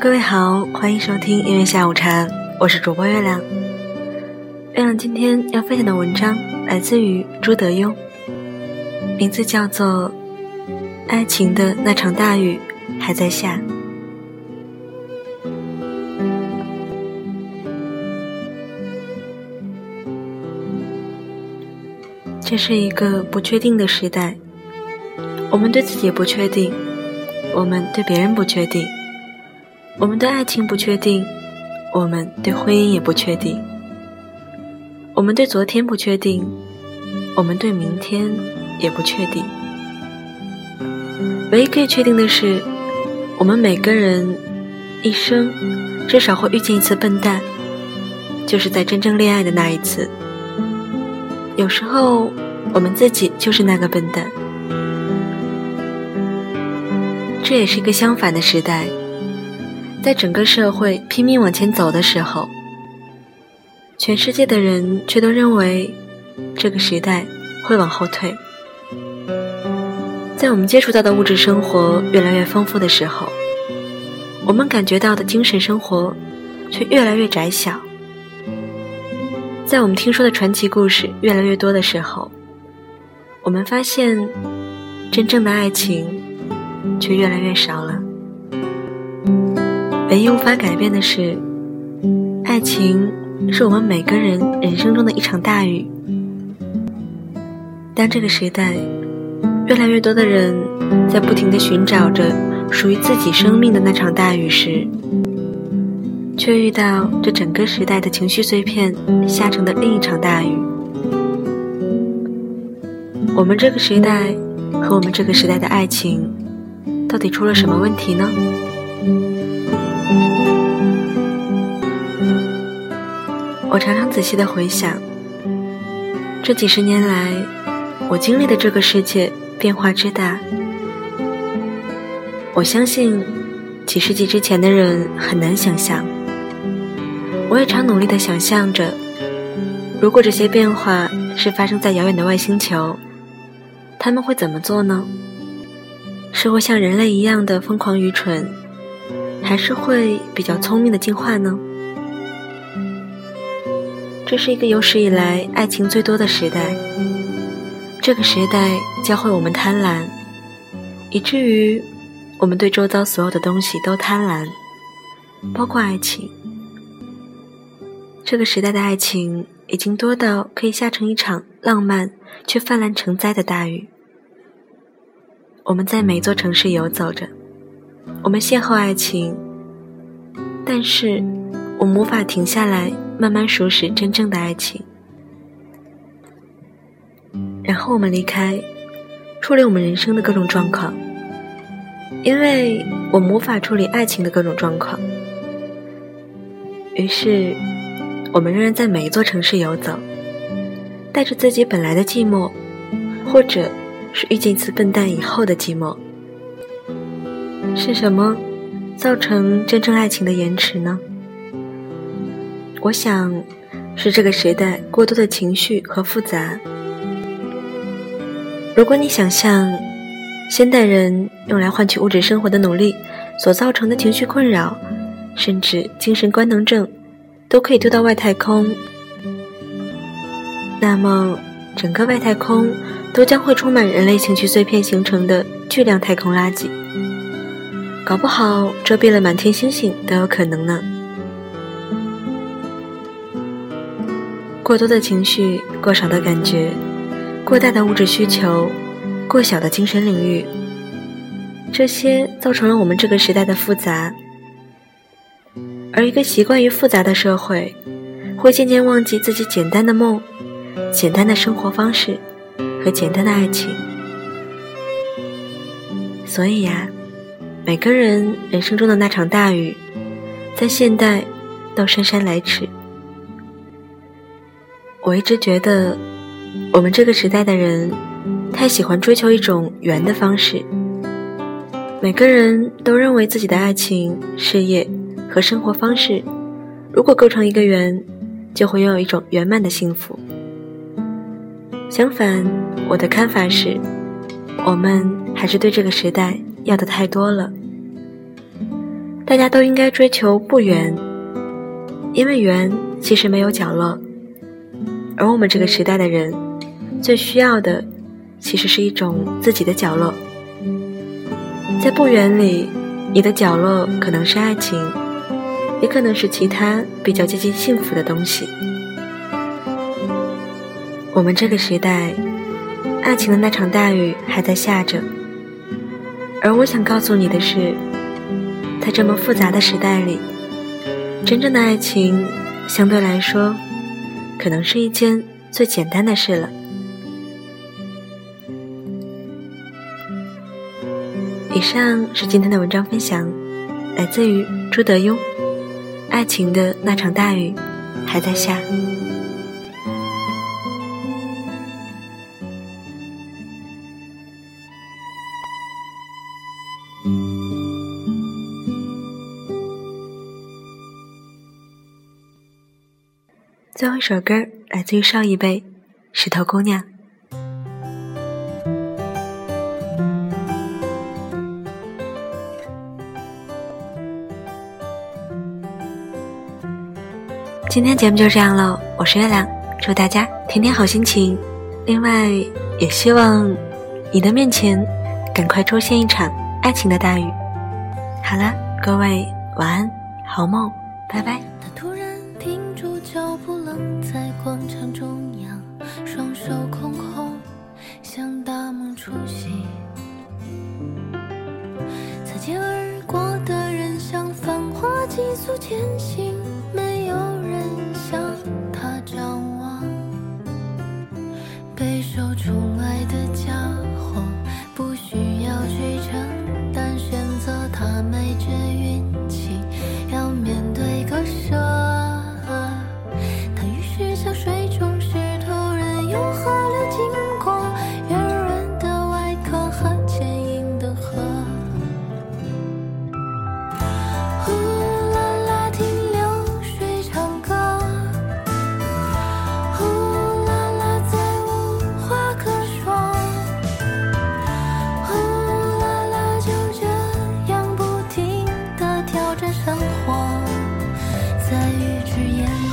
各位好，欢迎收听音乐下午茶，我是主播月亮。月亮今天要分享的文章来自于朱德庸，名字叫做《爱情的那场大雨还在下》。这是一个不确定的时代，我们对自己不确定，我们对别人不确定。我们对爱情不确定，我们对婚姻也不确定，我们对昨天不确定，我们对明天也不确定。唯一可以确定的是，我们每个人一生至少会遇见一次笨蛋，就是在真正恋爱的那一次。有时候，我们自己就是那个笨蛋。这也是一个相反的时代。在整个社会拼命往前走的时候，全世界的人却都认为这个时代会往后退。在我们接触到的物质生活越来越丰富的时候，我们感觉到的精神生活却越来越窄小。在我们听说的传奇故事越来越多的时候，我们发现真正的爱情却越来越少了。唯一无法改变的是，爱情是我们每个人人生中的一场大雨。当这个时代越来越多的人在不停的寻找着属于自己生命的那场大雨时，却遇到这整个时代的情绪碎片下成的另一场大雨。我们这个时代和我们这个时代的爱情，到底出了什么问题呢？我常常仔细的回想，这几十年来，我经历的这个世界变化之大。我相信，几世纪之前的人很难想象。我也常努力的想象着，如果这些变化是发生在遥远的外星球，他们会怎么做呢？是会像人类一样的疯狂愚蠢，还是会比较聪明的进化呢？这是一个有史以来爱情最多的时代。这个时代教会我们贪婪，以至于我们对周遭所有的东西都贪婪，包括爱情。这个时代的爱情已经多到可以下成一场浪漫却泛滥成灾的大雨。我们在每座城市游走着，我们邂逅爱情，但是我们无法停下来。慢慢熟识真正的爱情，然后我们离开，处理我们人生的各种状况，因为我无法处理爱情的各种状况。于是，我们仍然在每一座城市游走，带着自己本来的寂寞，或者是遇见一次笨蛋以后的寂寞。是什么造成真正爱情的延迟呢？我想，是这个时代过多的情绪和复杂。如果你想象现代人用来换取物质生活的努力所造成的情绪困扰，甚至精神官能症，都可以丢到外太空，那么整个外太空都将会充满人类情绪碎片形成的巨量太空垃圾，搞不好遮蔽了满天星星都有可能呢。过多的情绪，过少的感觉，过大的物质需求，过小的精神领域，这些造成了我们这个时代的复杂。而一个习惯于复杂的社会，会渐渐忘记自己简单的梦、简单的生活方式和简单的爱情。所以呀，每个人人生中的那场大雨，在现代都姗姗来迟。我一直觉得，我们这个时代的人太喜欢追求一种圆的方式。每个人都认为自己的爱情、事业和生活方式，如果构成一个圆，就会拥有一种圆满的幸福。相反，我的看法是，我们还是对这个时代要的太多了。大家都应该追求不圆，因为圆其实没有角落，而我们这个时代的人最需要的，其实是一种自己的角落。在不远里，你的角落可能是爱情，也可能是其他比较接近幸福的东西。我们这个时代，爱情的那场大雨还在下着，而我想告诉你的是，在这么复杂的时代里，真正的爱情相对来说，可能是一件最简单的事了。以上是今天的文章分享，来自于朱德庸。爱情的那场大雨还在下。最后一首歌来自于上一辈，《石头姑娘》。今天节目就这样了，我是月亮，祝大家天天好心情。另外，也希望你的面前赶快出现一场爱情的大雨。好了，各位晚安，好梦，拜拜。手在于开始